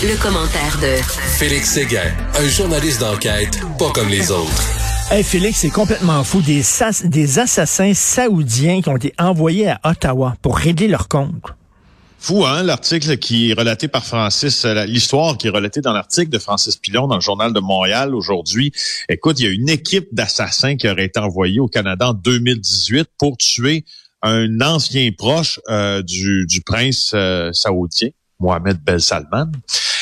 Le, commentaire de Félix Séguin, un journaliste d'enquête pas comme les autres. Hey Félix, c'est complètement fou. Des, des assassins saoudiens qui ont été envoyés à Ottawa pour régler leur compte. Fou, hein, l'article qui est relaté par Francis, euh, l'histoire qui est relatée dans l'article de Francis Pilon dans le Journal de Montréal aujourd'hui. Écoute, il y a une équipe d'assassins qui aurait été envoyée au Canada en 2018 pour tuer un ancien proche euh, du, du, prince euh, saoudien, Mohamed Ben Salman.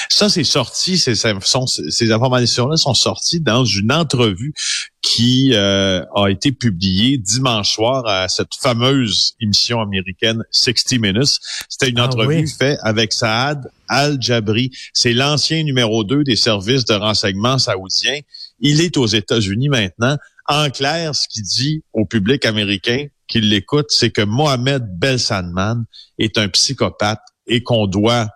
Ça, c'est sorti, ces, ces informations-là sont sorties dans une entrevue qui euh, a été publiée dimanche soir à cette fameuse émission américaine 60 Minutes. C'était une ah entrevue faite avec Saad Al-Jabri. C'est l'ancien numéro 2 des services de renseignement saoudiens. Il est aux États-Unis maintenant. En clair, ce qu'il dit au public américain qui l'écoute, c'est que Mohamed Salman est un psychopathe et qu'on doit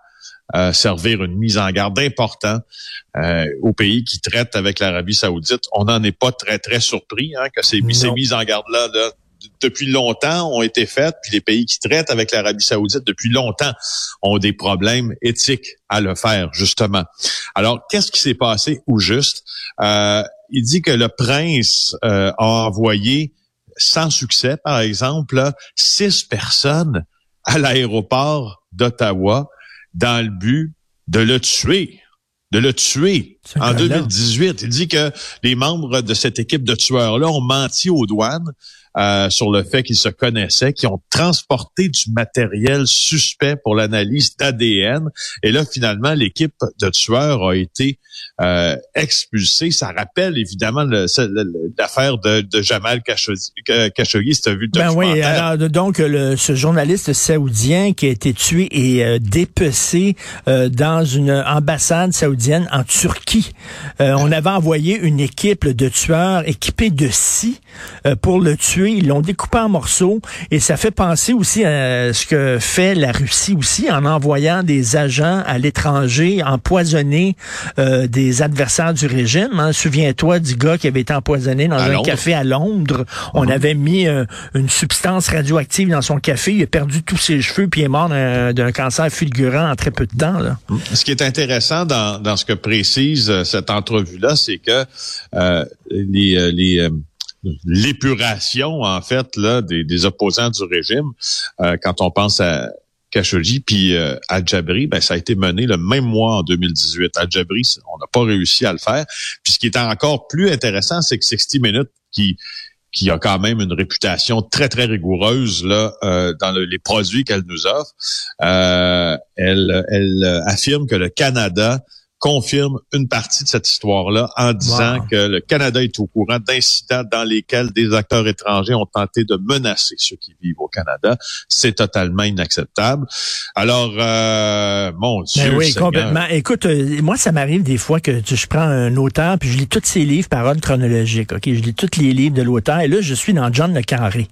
euh, servir une mise en garde importante euh, aux pays qui traitent avec l'Arabie saoudite. On n'en est pas très, très surpris hein, que ces, ces mises en garde-là, depuis longtemps, ont été faites, puis les pays qui traitent avec l'Arabie saoudite depuis longtemps ont des problèmes éthiques à le faire, justement. Alors, qu'est-ce qui s'est passé au juste? Euh, il dit que le prince euh, a envoyé sans succès, par exemple, six personnes à l'aéroport d'Ottawa dans le but de le tuer de le tuer en 2018. Il dit que les membres de cette équipe de tueurs-là ont menti aux douanes euh, sur le fait qu'ils se connaissaient, qu'ils ont transporté du matériel suspect pour l'analyse d'ADN. Et là, finalement, l'équipe de tueurs a été euh, expulsée. Ça rappelle évidemment l'affaire de, de, Jamal Khashoggi, si tu vu le ben oui, alors, donc le, ce journaliste saoudien qui a été tué et euh, dépecé euh, dans une ambassade saoudienne en Turquie. Euh, on avait envoyé une équipe de tueurs équipés de scie pour le tuer ils l'ont découpé en morceaux et ça fait penser aussi à ce que fait la Russie aussi en envoyant des agents à l'étranger empoisonner euh, des adversaires du régime. Hein. Souviens-toi du gars qui avait été empoisonné dans un café à Londres. On mhm. avait mis euh, une substance radioactive dans son café. Il a perdu tous ses cheveux puis il est mort d'un cancer fulgurant en très peu de temps. Là. Ce qui est intéressant dans, dans ce que précise euh, cette entrevue-là, c'est que les, les l'épuration, en fait, là, des, opposants du régime, euh, quand on pense à Khashoggi puis euh, Al-Jabri, ben, ça a été mené le même mois en 2018. Al-Jabri, on n'a pas réussi à le faire. Puis ce qui est encore plus intéressant, c'est que 60 Minutes, qui qui a quand même une réputation très, très rigoureuse là euh, dans les produits qu'elle nous offre, euh, elle, elle affirme que le Canada confirme une partie de cette histoire-là en disant que le Canada est au courant d'incidents dans lesquels des acteurs étrangers ont tenté de menacer ceux qui vivent au Canada. C'est totalement inacceptable. Alors, euh, mon ben Dieu. oui, complètement. Écoute, euh, moi, ça m'arrive des fois que je prends un auteur puis je lis tous ses livres par ordre chronologique. Ok, je lis tous les livres de l'auteur et là, je suis dans John le Carré.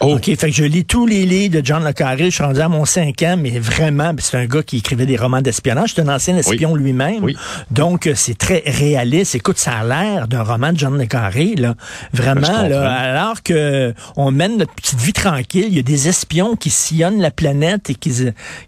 Oh. OK, fait que je lis tous les livres de John Le Carré. Je suis rendu à mon cinquième, mais vraiment, c'est un gars qui écrivait des romans d'espionnage. C'est un ancien espion lui-même. Donc, euh, c'est très réaliste. Écoute, ça a l'air d'un roman de John Le Carré, là. Vraiment, là. Alors que on mène notre petite vie tranquille, il y a des espions qui sillonnent la planète et qui,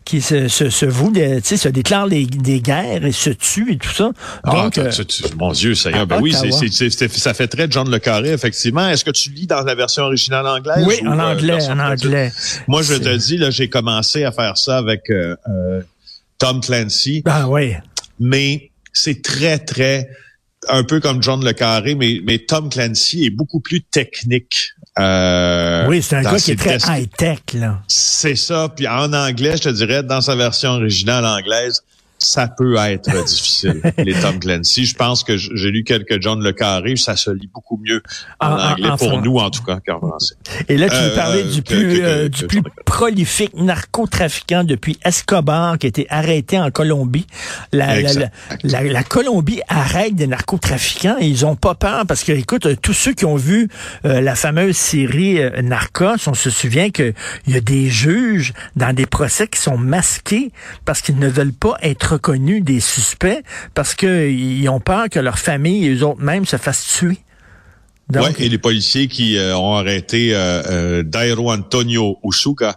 qui se, se, se vouent, tu sais, se déclarent des guerres et se tuent et tout ça. Ah, Donc, euh, mon Dieu, ça, ben oui, c'est, ça fait très John Le Carré, effectivement. Est-ce que tu lis dans la version originale anglaise? Oui, en anglais, en anglais. Moi, je te dis, là, j'ai commencé à faire ça avec euh, euh, Tom Clancy. Ah oui. Mais c'est très, très un peu comme John Le Carré, mais, mais Tom Clancy est beaucoup plus technique. Euh, oui, c'est un gars qui est très high-tech, là. C'est ça. Puis en anglais, je te dirais, dans sa version originale anglaise, ça peut être difficile, les Tom Clancy. Je pense que j'ai lu quelques John Le Carré, ça se lit beaucoup mieux en, anglais, pour nous en tout cas qu'en français. Et là, tu euh, parlais du plus, euh, du plus prolifique narcotrafiquant depuis Escobar, qui a été arrêté en Colombie. La, la, la, la, Colombie arrête des narcotrafiquants et ils ont pas peur parce que, écoute, tous ceux qui ont vu euh, la fameuse série Narcos, on se souvient qu'il y a des juges dans des procès qui sont masqués parce qu'ils ne veulent pas être reconnus des suspects parce qu'ils ont peur que leur famille et eux autres mêmes se fassent tuer. Oui, et les policiers qui euh, ont arrêté euh, euh, Dairo Antonio Usuka,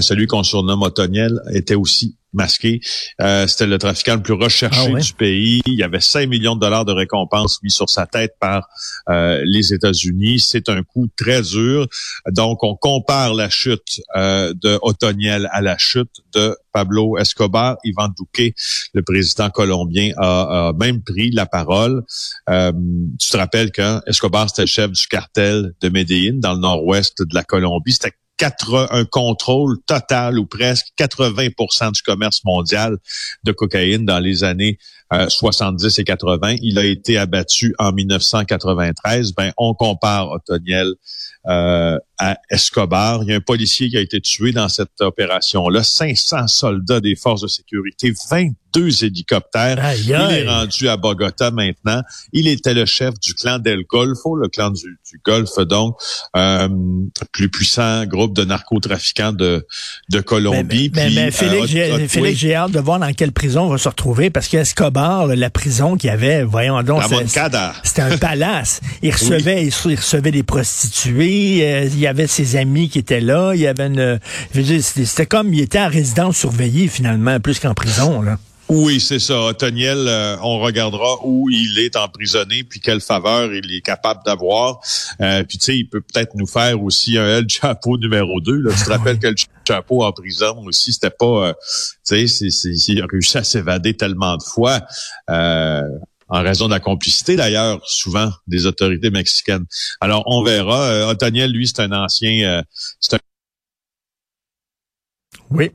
celui qu'on surnomme Otoniel, était aussi masqué. Euh, c'était le trafiquant le plus recherché ah du pays. Il y avait 5 millions de dollars de récompenses mis sur sa tête par euh, les États-Unis. C'est un coup très dur. Donc, on compare la chute euh, de Otoniel à la chute de Pablo Escobar. Ivan Duque, le président colombien, a, même pris la parole. Euh, tu te rappelles qu'Escobar, c'était le chef du cartel de Medellín dans le nord-ouest de la Colombie. C'était un contrôle total ou presque 80% du commerce mondial de cocaïne dans les années 70 euh, et 80. Il a été abattu en 1993. Ben, on compare Otoniel euh, à Escobar. Il y a un policier qui a été tué dans cette opération-là. 500 soldats des forces de sécurité, 22 hélicoptères. Il est rendu à Bogota maintenant. Il était le chef du clan del Golfo, le clan du, du Golfe, donc euh, plus puissant groupe de narcotrafiquants de, de Colombie. Mais, mais, Félix, euh, j'ai hâte de voir dans quelle prison on va se retrouver parce qu'Escobar, la prison qu'il avait, voyons donc, c'était un palace. Il recevait, il recevait des prostituées. Euh, il y avait ses amis qui étaient là. Il y avait une, c'était comme il était en résidence surveillée finalement, plus qu'en prison là. Oui, c'est ça. Toniel, euh, on regardera où il est emprisonné, puis quelle faveur il est capable d'avoir. Euh, puis tu sais, il peut peut-être nous faire aussi un El Chapeau numéro 2. Là. Tu te rappelles que le Chapeau en prison aussi, c'était pas... Euh, tu sais, il a réussi à s'évader tellement de fois. en raison de la complicité d'ailleurs, souvent, des autorités mexicaines. Alors, on verra. Euh, Otoniel, lui, c'est un ancien... c'est un... Oui.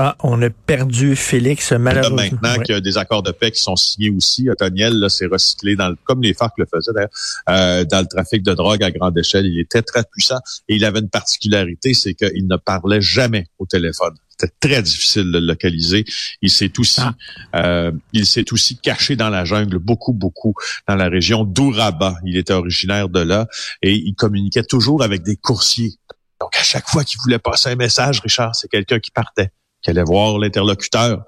Ah, on a perdu Félix, malheureusement. maintenant qu'il y a des accords de paix qui sont signés aussi, Otoniel, là, c'est recyclé dans le, comme les FARC le faisaient d'ailleurs, euh, dans le trafic de drogue à grande échelle. Il était très puissant et il avait une particularité, c'est qu'il ne parlait jamais au téléphone. C'était très difficile de le localiser. Il s'est aussi, ah. euh, il s'est aussi caché dans la jungle, beaucoup, beaucoup, dans la région d'Uraba. Il était originaire de là et il communiquait toujours avec des coursiers. Donc, à chaque fois qu'il voulait passer un message, Richard, c'est quelqu'un qui partait qui allait voir l'interlocuteur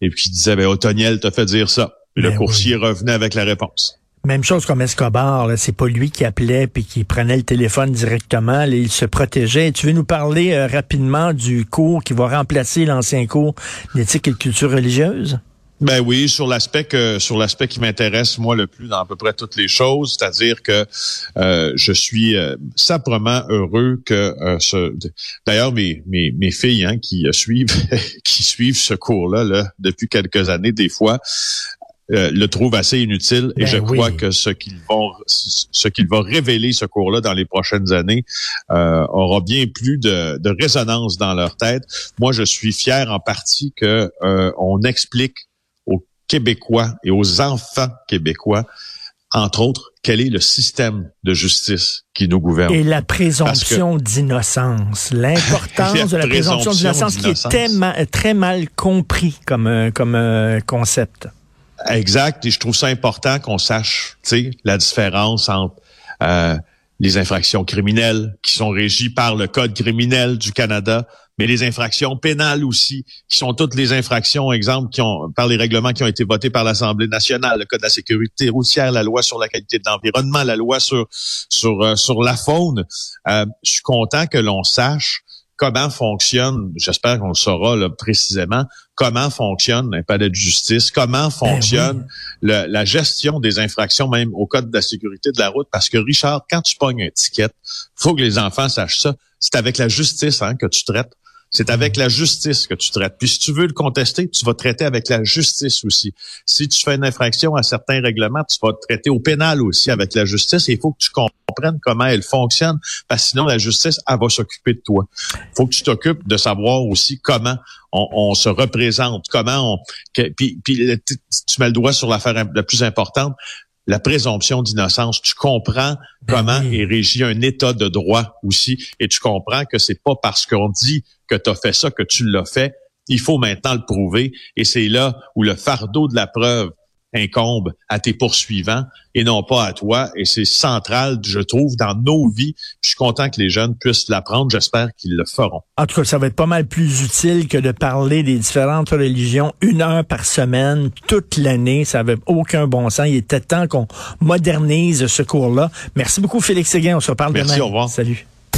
et puis qui disait, ben, Otoniel t'a fait dire ça. Le ben coursier revenait avec la réponse. Même chose comme Escobar, c'est pas lui qui appelait puis qui prenait le téléphone directement, il se protégeait. Tu veux nous parler euh, rapidement du cours qui va remplacer l'ancien cours d'éthique et de culture religieuse? Ben oui, sur l'aspect que sur l'aspect qui m'intéresse moi le plus dans à peu près toutes les choses, c'est-à-dire que euh, je suis euh, simplement heureux que euh, ce d'ailleurs mes, mes mes filles hein, qui suivent qui suivent ce cours-là là, depuis quelques années des fois le trouvent assez inutile et ben je crois que ce qu'ils vont ce qu'il va révéler ce cours-là dans les prochaines années aura bien plus de, de résonance dans leur tête. Moi, je suis fier en partie que on explique Québécois et aux enfants québécois, entre autres, quel est le système de justice qui nous gouverne? Et la présomption d'innocence, l'importance de la présomption d'innocence qui est très mal, compris comme, euh, comme euh, concept. Exact, et je trouve ça important qu'on sache la différence entre euh, les infractions criminelles qui sont régies par le Code criminel du Canada, mais les infractions pénales aussi, qui sont toutes les infractions, exemple, qui ont par les règlements qui ont été votés par l'Assemblée nationale, le Code de la sécurité routière, la loi sur la qualité de l'environnement, la loi sur sur euh, sur la faune. Euh, je suis content que l'on sache comment fonctionne, j'espère qu'on le saura là, précisément, comment fonctionne un palais de justice, comment ben fonctionne la gestion des infractions même au Code de la sécurité de la route. Parce que Richard, quand tu pognes un ticket, faut que les enfants sachent ça. C'est avec la justice hein, que tu traites. C'est avec la justice que tu traites. Puis si tu veux le contester, tu vas traiter avec la justice aussi. Si tu fais une infraction à certains règlements, tu vas traiter au pénal aussi avec la justice. Il faut que tu comprennes comment elle fonctionne, parce que sinon la justice, elle va s'occuper de toi. Il faut que tu t'occupes de savoir aussi comment on, se représente, comment on... puis, puis tu mets le doigt sur l'affaire la plus importante la présomption d'innocence. Tu comprends ben comment est régi un état de droit aussi et tu comprends que c'est pas parce qu'on dit que tu as fait ça que tu l'as fait. Il faut maintenant le prouver et c'est là où le fardeau de la preuve incombe à tes poursuivants et non pas à toi. Et c'est central, je trouve, dans nos vies. Je suis content que les jeunes puissent l'apprendre. J'espère qu'ils le feront. En tout cas, ça va être pas mal plus utile que de parler des différentes religions une heure par semaine, toute l'année. Ça n'avait aucun bon sens. Il était temps qu'on modernise ce cours-là. Merci beaucoup, Félix Séguin. On se reparle Merci, demain. au revoir. Salut.